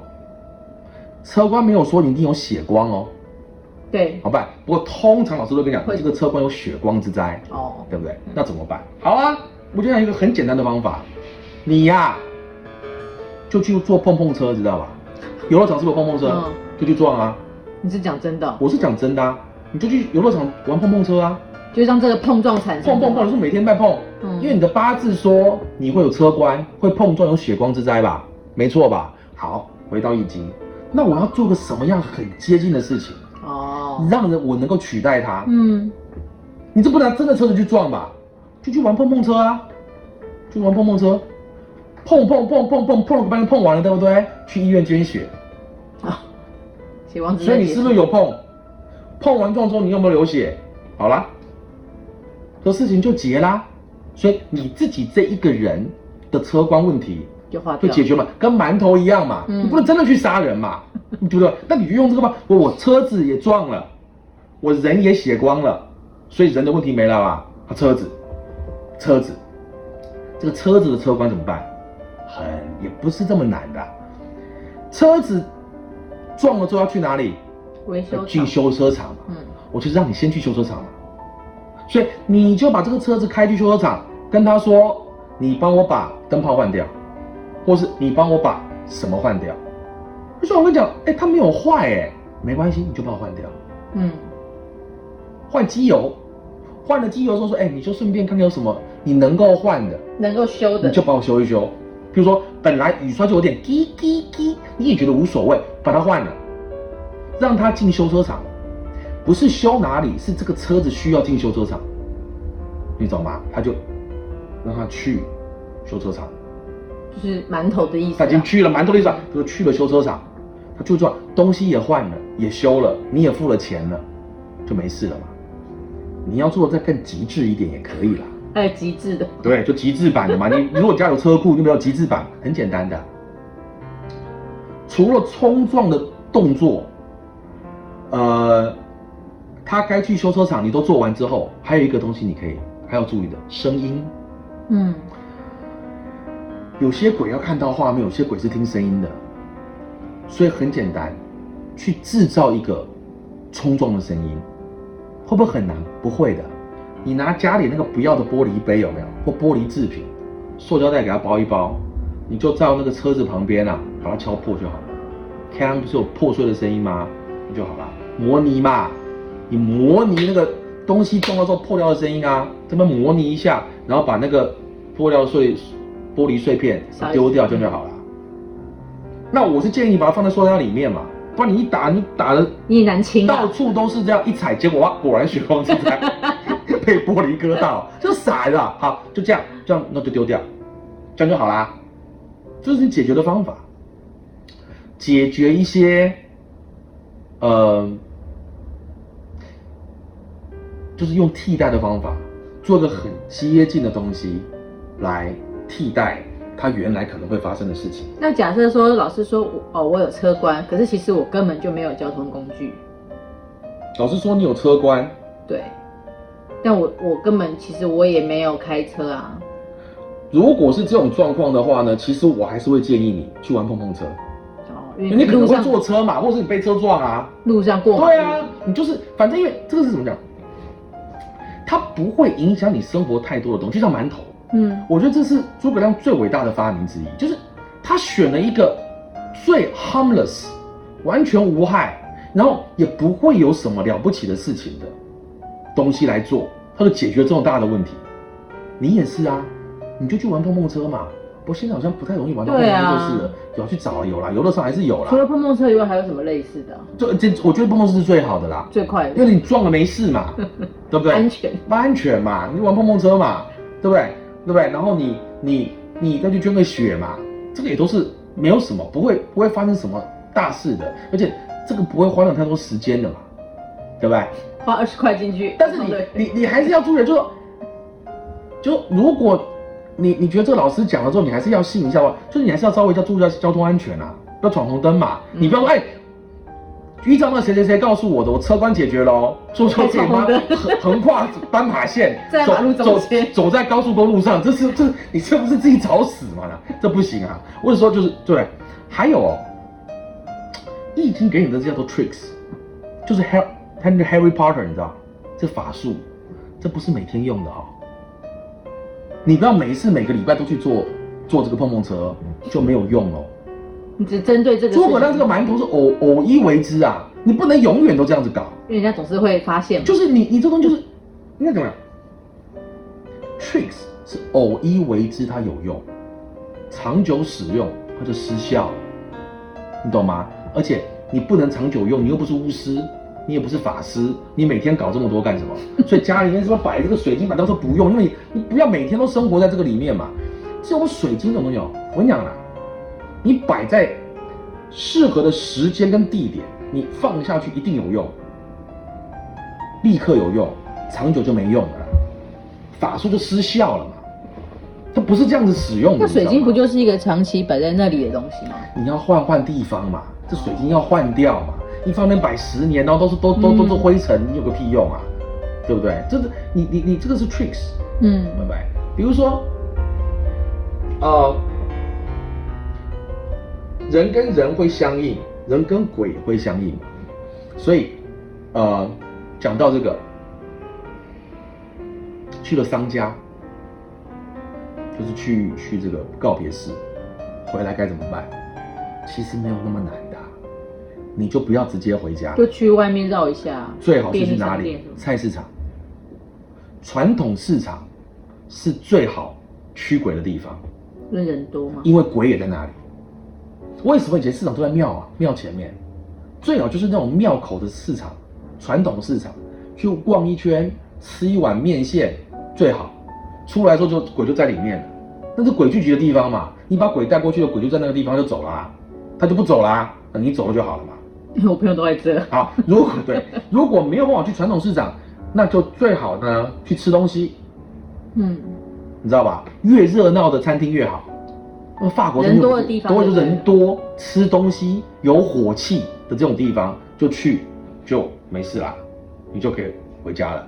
[SPEAKER 1] 车官没有说你一定有血光哦，
[SPEAKER 2] 对，
[SPEAKER 1] 好办？不过通常老师都跟你讲，
[SPEAKER 2] 会
[SPEAKER 1] 这个车官有血光之灾，
[SPEAKER 2] 哦，
[SPEAKER 1] 对不对？那怎么办？好啊，我就讲一个很简单的方法，你呀、就去坐碰碰车，知道吧？游乐场是不是碰碰车？
[SPEAKER 2] 嗯
[SPEAKER 1] 就去撞啊！
[SPEAKER 2] 你是讲真的哦，
[SPEAKER 1] 我是讲真的啊，你就去游乐场玩碰碰车啊，
[SPEAKER 2] 就让这个碰撞产生的
[SPEAKER 1] 碰碰碰是每天在碰，
[SPEAKER 2] 嗯
[SPEAKER 1] 因为你的八字说你会有车关，会碰撞，有血光之灾吧？没错吧？好，回到易经，那我要做个什么样很接近的事情，
[SPEAKER 2] 哦，
[SPEAKER 1] 让人我能够取代他？
[SPEAKER 2] 嗯，
[SPEAKER 1] 你这不拿真的车子去撞吧？就去玩碰碰车啊，去玩碰碰车，碰碰碰碰碰碰了个半天碰完了，对不对？去医院捐血，
[SPEAKER 2] 啊，血王子，
[SPEAKER 1] 所以你是不是有碰？碰完撞之后你有没有流血？好啦，这事情就结啦。所以你自己这一个人的车关问题
[SPEAKER 2] 就化掉，
[SPEAKER 1] 就解决嘛，跟馒头一样嘛，
[SPEAKER 2] 嗯
[SPEAKER 1] 你不能真的去杀人嘛，对不对？那你就用这个吧，我我车子也撞了，我人也血光了，所以人的问题没了吧？啊，车子，车子，这个车子的车管怎么办？很也不是这么难的，车子撞了之后要去哪里？
[SPEAKER 2] 维修
[SPEAKER 1] 进，修车厂嘛。
[SPEAKER 2] 嗯，
[SPEAKER 1] 我就是让你先去修车厂嘛。所以你就把这个车子开去修车厂，跟他说，你帮我把灯泡换掉，或是你帮我把什么换掉。可是我跟你讲，哎，它没有坏哎，没关系，你就帮我换掉。
[SPEAKER 2] 嗯，
[SPEAKER 1] 换机油，换了机油之后说，哎，你就顺便看看有什么你能够换的，
[SPEAKER 2] 能够修的，
[SPEAKER 1] 你就帮我修一修。比如说本来雨刷就有点滴滴滴，你也觉得无所谓，把它换了，让它进修车厂，不是修哪里，是这个车子需要进修车厂，你懂吗？他就让他去修车厂。
[SPEAKER 2] 就是馒头的意思。
[SPEAKER 1] 他已经去了馒头的意思，就去了修车厂，他就这样东西也换了，也修了，你也付了钱了，就没事了嘛。你要做的再更极致一点也可以啦。
[SPEAKER 2] 还有极致的。
[SPEAKER 1] 对，就极致版的嘛。你如果家有车库，有没有极致版？很简单的，除了冲撞的动作，呃，他该去修车厂，你都做完之后，还有一个东西你可以还要注意的，声音。嗯。有些鬼要看到画面，有些鬼是听声音的，所以很简单，去制造一个冲撞的声音，会不会很难？不会的，你拿家里那个不要的玻璃杯有没有？或玻璃制品，塑胶袋给它包一包，你就在那个车子旁边啊，把它敲破就好了。看不是有破碎的声音吗？就好了。模拟嘛，你模拟那个东西撞到之后破掉的声音啊，这么模拟一下，然后把那个破掉碎。玻璃碎片丢掉就就好了。那我是建议把它放在塑料里面嘛，不然你一打你打的
[SPEAKER 2] 你难清，
[SPEAKER 1] 到处都是这样一踩，结果哇，果然血光之灾 [laughs] 被玻璃割到，就傻了。好，就这样，这样那就丢掉，这样就好啦。这是你解决的方法，解决一些呃，就是用替代的方法，做个很接近的东西来。替代他原来可能会发生的事情。
[SPEAKER 2] 那假设说，老师说，哦，我有车关，可是其实我根本就没有交通工具。
[SPEAKER 1] 老师说你有车关，
[SPEAKER 2] 对，但我我根本其实我也没有开车啊。
[SPEAKER 1] 如果是这种状况的话呢，其实我还是会建议你去玩碰碰车。
[SPEAKER 2] 哦，
[SPEAKER 1] 因为你可能会坐车嘛，或者是你被车撞啊，
[SPEAKER 2] 路上过。
[SPEAKER 1] 对啊，你就是反正因为这个是怎么讲，它不会影响你生活太多的东西，就像馒头。嗯，我觉得这是诸葛亮最伟大的发明之一，就是他选了一个最 harmless，完全无害，然后也不会有什么了不起的事情的东西来做，他就解决这么大的问题。你也是啊，你就去玩碰碰车嘛。不过现在好像不太容易玩到碰碰车，就是了，要去找有啦，游乐场还是有啦。
[SPEAKER 2] 除了碰碰车以外，还有什么类似的？
[SPEAKER 1] 就这，我觉得碰碰车是最好的啦，
[SPEAKER 2] 最快的，
[SPEAKER 1] 因为你撞了没事嘛，[laughs] 对不对？
[SPEAKER 2] 安全不，
[SPEAKER 1] 安全嘛，你玩碰碰车嘛，对不对？对不对？然后你你你再去捐个血嘛，这个也都是没有什么，不会不会发生什么大事的，而且这个不会花了太多时间的嘛，对不对？
[SPEAKER 2] 花二十块进去，
[SPEAKER 1] 但是你你你还是要注意，就说，就如果你你觉得这个老师讲了之后，你还是要信一下，就是你还是要稍微要注意下交通安全啊，不要闯红灯嘛，你不要说哎。依照那谁谁谁告诉我的，我车关解决了，坐车可以吗？横横跨斑马线，[laughs]
[SPEAKER 2] 走
[SPEAKER 1] 走走在高速公路上，这是这你这不是自己找死吗？这不行啊！或者说就是对，还有哦，易经给你的这叫做 tricks，就是 Harry Harry Potter，你知道，这法术，这不是每天用的哦。你不要每一次每个礼拜都去做做这个碰碰车，就没有用哦。
[SPEAKER 2] 你只针对这个
[SPEAKER 1] 诸葛亮这个馒头是偶偶一为之啊，你不能永远都这样子搞，
[SPEAKER 2] 因为人家总是会发现。
[SPEAKER 1] 就是你你这东西就是应该怎么样？tricks 是偶一为之，它有用，长久使用它就失效了，你懂吗？而且你不能长久用，你又不是巫师，你也不是法师，你每天搞这么多干什么？[laughs] 所以家里面什么摆这个水晶板，都说不用，因为你你不要每天都生活在这个里面嘛。这种水晶这种东西，我跟你讲啦。你摆在适合的时间跟地点，你放下去一定有用，立刻有用，长久就没用了，法术就失效了嘛。它不是这样子使用的。
[SPEAKER 2] 那水晶不就是一个长期摆在那里的东西吗？
[SPEAKER 1] 你要换换地方嘛，这水晶要换掉嘛。一方面摆十年，然后都是都都都是灰尘，你有个屁用啊？对不对？这是你你你这个是 tricks，嗯，明白？比如说，呃。人跟人会相应，人跟鬼会相应，所以，呃，讲到这个，去了商家，就是去去这个告别式，回来该怎么办？其实没有那么难的，你就不要直接回家，
[SPEAKER 2] 就去外面绕一下。
[SPEAKER 1] 最好是去哪里？菜市场。传统市场是最好驱鬼的地方，
[SPEAKER 2] 因为人多嘛。
[SPEAKER 1] 因为鬼也在那里。为什么以前市场都在庙啊？庙前面，最好就是那种庙口的市场，传统市场，去逛一圈，吃一碗面线最好。出来之后就鬼就在里面了，那是鬼聚集的地方嘛。你把鬼带过去了，鬼就在那个地方就走了、啊，他就不走啦、那你走了就好了嘛。
[SPEAKER 2] 因 [laughs] 为我朋友都在这。
[SPEAKER 1] 好，如果对如果没有办法去传统市场，那就最好呢去吃东西，
[SPEAKER 2] 嗯，
[SPEAKER 1] 你知道吧？越热闹的餐厅越好。那法国
[SPEAKER 2] 人多的地方
[SPEAKER 1] 多就人多，吃东西有火气的这种地方就去就没事啦，你就可以回家了。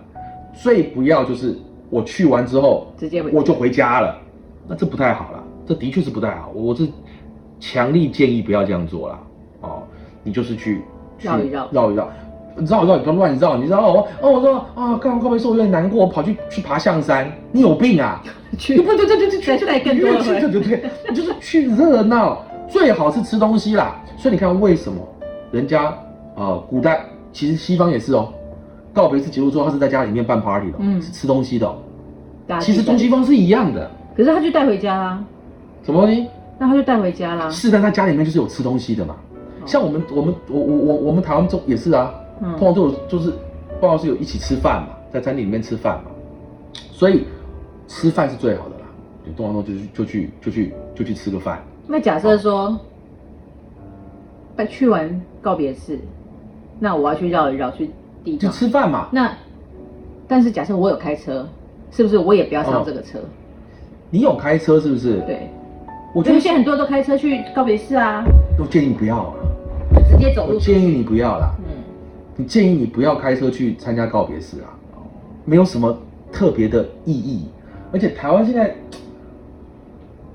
[SPEAKER 1] 最不要就是我去完之后
[SPEAKER 2] 直接回
[SPEAKER 1] 我就回家了，那这不太好了，这的确是不太好。我是强力建议不要这样做啦。哦，你就是去去
[SPEAKER 2] 绕一绕
[SPEAKER 1] 绕一绕。绕一绕，你不要乱绕。你知道哦哦，我说啊，干完告别式我有点难过，我跑去去爬象山，你有病啊！
[SPEAKER 2] 去
[SPEAKER 1] 你不对对对对，去
[SPEAKER 2] 再带更多
[SPEAKER 1] 对对对，就是去热闹，最好是吃东西啦。所以你看，为什么人家呃古代其实西方也是哦，告别式结束之后，他是在家里面办 party 的，
[SPEAKER 2] 嗯
[SPEAKER 1] 是吃东西的。其实
[SPEAKER 2] 聚在
[SPEAKER 1] 东西方是一样的，
[SPEAKER 2] 可是他就带回家啦，
[SPEAKER 1] 什么东西？
[SPEAKER 2] 那他就带回家啦。
[SPEAKER 1] 是但他家里面就是有吃东西的嘛。像我们我们我我我我们台湾中也是啊，
[SPEAKER 2] 嗯
[SPEAKER 1] 通常都有就是办公室有一起吃饭嘛，在餐厅里面吃饭嘛，所以吃饭是最好的啦。就动完动就去就去就去就去吃个饭。
[SPEAKER 2] 那假设说，在去完告别式，那我要去绕一绕去地
[SPEAKER 1] 就。吃饭嘛。
[SPEAKER 2] 那，但是假设我有开车，是不是我也不要上这个车？
[SPEAKER 1] 你有开车是不是？，
[SPEAKER 2] 对，
[SPEAKER 1] 我觉得
[SPEAKER 2] 现在很多人都开车去告别式啊，
[SPEAKER 1] 都建议你不要啊，
[SPEAKER 2] 直接走路。
[SPEAKER 1] 我建议你不要啦。
[SPEAKER 2] 嗯，
[SPEAKER 1] 你建议你不要开车去参加告别式啊，没有什么特别的意义。而且台湾现在，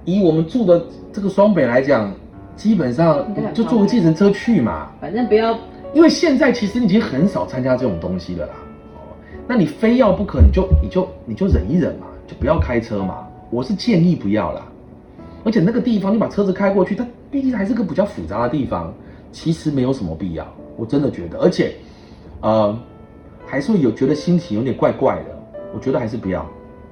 [SPEAKER 1] 以我们住的这个双北来讲，基本上就坐个计程车去嘛。
[SPEAKER 2] 反正不要
[SPEAKER 1] 因为现在其实已经很少参加这种东西了啦。哦，那你非要不可，你就你就你就忍一忍嘛，就不要开车嘛。我是建议不要啦。而且那个地方你把车子开过去，它毕竟还是个比较复杂的地方，其实没有什么必要。我真的觉得，而且，呃，还是会有觉得心情有点怪怪的。我觉得还是不要。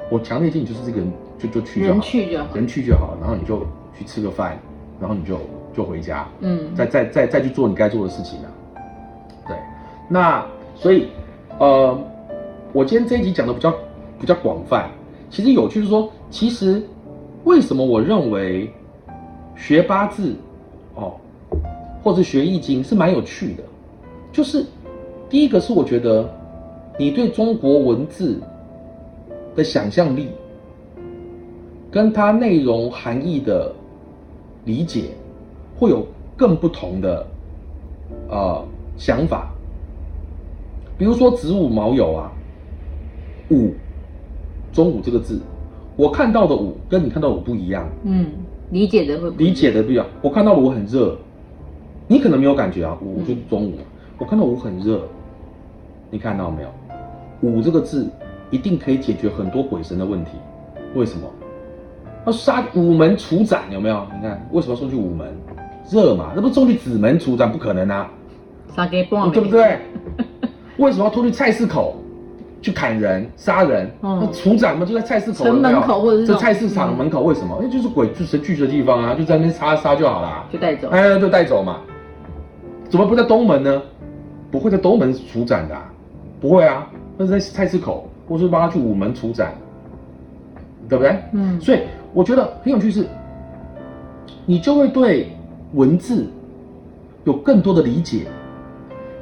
[SPEAKER 1] 我强烈建议就是这个人就就去就好，
[SPEAKER 2] 人去就好。
[SPEAKER 1] 人去就好，然后你就去吃个饭，然后你就就回家。
[SPEAKER 2] 嗯，
[SPEAKER 1] 再再再再去做你该做的事情啊。对，那所以呃，我今天这一集讲的比较比较广泛，其实有趣是说，其实为什么我认为学八字哦，或者学易经是蛮有趣的，就是第一个是我觉得你对中国文字的想象力，跟它内容含义的理解，会有更不同的呃想法。比如说子午卯酉啊，午，中午这个字，我看到的午跟你看到的午不一样，
[SPEAKER 2] 嗯，理解的会
[SPEAKER 1] 理解的不一样。我看到的午很热，你可能没有感觉啊，午就是中午，我看到午很热，你看到没有？五这个字一定可以解决很多鬼神的问题，为什么？要杀午门除斩有没有？你看为什么要送去午门？热嘛，那不送去子门除斩不可能啊，
[SPEAKER 2] 杀给棒，
[SPEAKER 1] 对不对？为什么要拖去菜市口去砍人、杀人？
[SPEAKER 2] 嗯
[SPEAKER 1] 那除斩嘛就在菜市口
[SPEAKER 2] 城门口或者是那种
[SPEAKER 1] 这菜市场门口，为什么？那就是鬼聚神聚集的地方啊，就在那边杀杀就好了。
[SPEAKER 2] 就带走。
[SPEAKER 1] 哎，就带走嘛。怎么不在东门呢？不会在东门处斩的啊、不会啊，那是在菜市口，或是帮他去午门处斩，对不对？
[SPEAKER 2] 嗯，
[SPEAKER 1] 所以我觉得很有趣是，你就会对文字有更多的理解，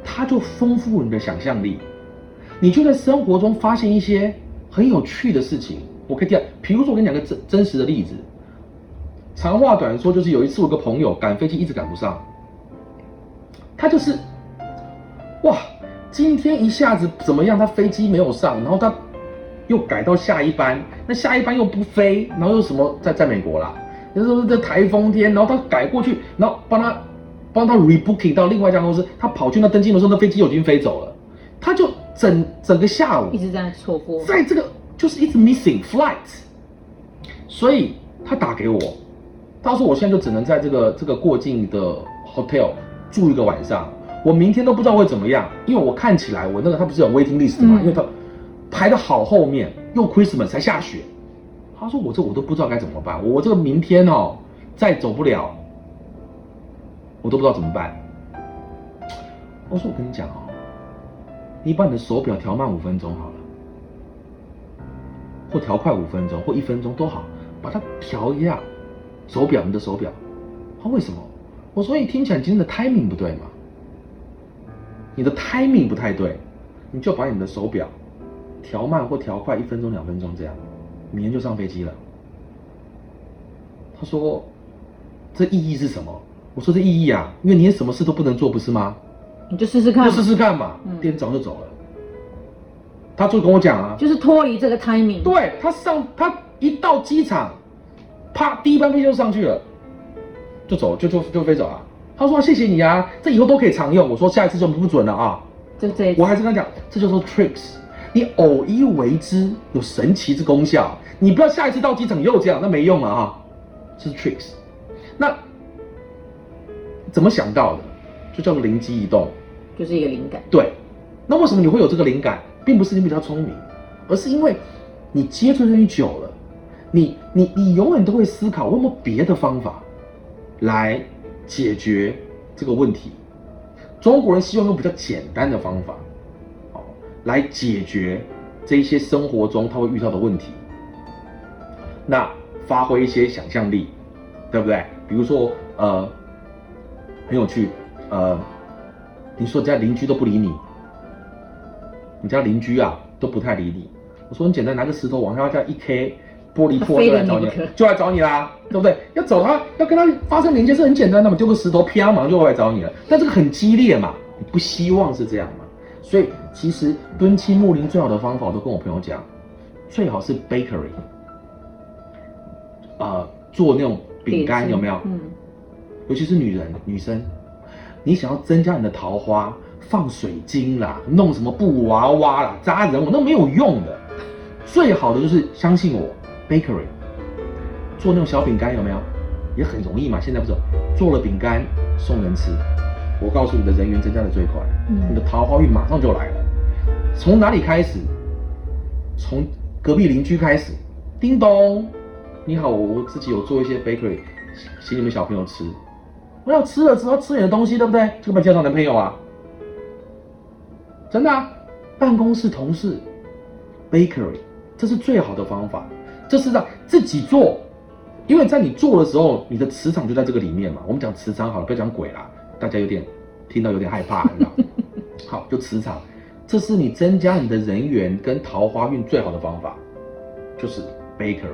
[SPEAKER 1] 它就丰富你的想象力，你就在生活中发现一些很有趣的事情。我可以讲，比如说我跟你讲个真真实的例子，长话短说，就是有一次我有个朋友赶飞机一直赶不上，他就是哇，今天一下子怎么样？他飞机没有上，然后他又改到下一班，那下一班又不飞，然后又什么在在美国啦，那时候在台风天，然后他改过去，然后帮他帮他 rebooking 到另外一家公司，他跑去那登机的时候，那飞机已经飞走了，他就整整个下午
[SPEAKER 2] 一直在错过。
[SPEAKER 1] 在这个就是一直 missing flight，所以他打给我，他说我现在就只能在这个这个过境的 hotel 住一个晚上，我明天都不知道会怎么样，因为我看起来我那个他不是有 waiting list 吗？
[SPEAKER 2] 嗯
[SPEAKER 1] 因为他排的好后面，又 Christmas 才下雪。他说我这我都不知道该怎么办，我这个明天哦再走不了，我都不知道怎么办。我说我跟你讲哦，你把你的手表调慢五分钟好了，或调快五分钟，或一分钟都好，把它调一下。手表，你的手表，他为什么？我说你听起来今天的 timing 不对嘛，你的 timing 不太对，你就把你的手表调慢或调快一分钟、两分钟这样，明天就上飞机了。他说这意义是什么？我说这意义啊，因为你什么事都不能做，不是吗？
[SPEAKER 2] 你就试试看嘛，
[SPEAKER 1] 就试试看嘛，
[SPEAKER 2] 嗯
[SPEAKER 1] 第二早就走了。他就跟我讲啊，
[SPEAKER 2] 就是脱离这个 timing。
[SPEAKER 1] 对他上他一到机场，啪，第一班飞机就上去了，就走就就就飞走了。他说谢谢你啊，这以后都可以常用。我说下一次就不准了啊。
[SPEAKER 2] 就这一次
[SPEAKER 1] 我还是跟他讲，这叫做 tricks，你偶一为之，有神奇之功效。你不要下一次到机场又这样，那没用了啊。这是 tricks，那怎么想到的？就叫做灵机一动。
[SPEAKER 2] 就是一个灵感。
[SPEAKER 1] 对，那为什么你会有这个灵感，并不是你比较聪明，而是因为你接触这东西久了，你你你永远都会思考，有没有别的方法来解决这个问题。中国人希望用比较简单的方法，哦，来解决这一些生活中他会遇到的问题。那发挥一些想象力，对不对？比如说，呃，很有趣，呃，你说你家邻居都不理你，你家邻居啊都不太理你。我说很简单，拿个石头往他这样一 K，玻璃破就来找你就来找你啦，对不对？要找他，要跟他发生连接是很简单的嘛，丢个石头，啪，马上就会来找你了。但这个很激烈嘛，你不希望是这样嘛？所以其实敦亲睦邻最好的方法，我都跟我朋友讲，最好是 bakery，呃，做那种饼干有没有？
[SPEAKER 2] 嗯，
[SPEAKER 1] 尤其是女人、女生，你想要增加你的桃花，放水晶啦，弄什么布娃娃啦、扎人我，那没有用的。最好的就是相信我，bakery 做那种小饼干有没有？也很容易嘛。现在不是做了饼干送人吃，我告诉你的人员增加的最快，
[SPEAKER 2] 嗯
[SPEAKER 1] 你的桃花运马上就来了。从哪里开始？从隔壁邻居开始，叮咚，你好，我自己有做一些 bakery，请你们小朋友吃。我要吃了之后吃你的东西，对不对？就把介绍男朋友啊，真的啊，办公室同事，bakery，这是最好的方法，这是让自己做，因为在你做的时候，你的磁场就在这个里面嘛。我们讲磁场好了，不要讲鬼啦，大家有点听到有点害怕，你知道？[laughs] 好，就磁场，这是你增加你的人缘跟桃花运最好的方法，就是 bakery。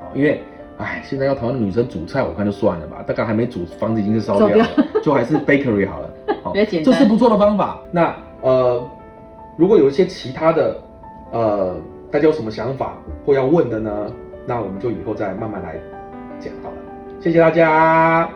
[SPEAKER 1] 哦因为，哎，现在要台湾的女生煮菜，我看就算了吧，大概还没煮，房子已经是烧掉了，[laughs] 就还是 bakery 好了。[laughs] 好这是不错的方法。那呃，如果有一些其他的，呃，大家有什么想法或要问的呢？那我们就以后再慢慢来讲好了。谢谢大家。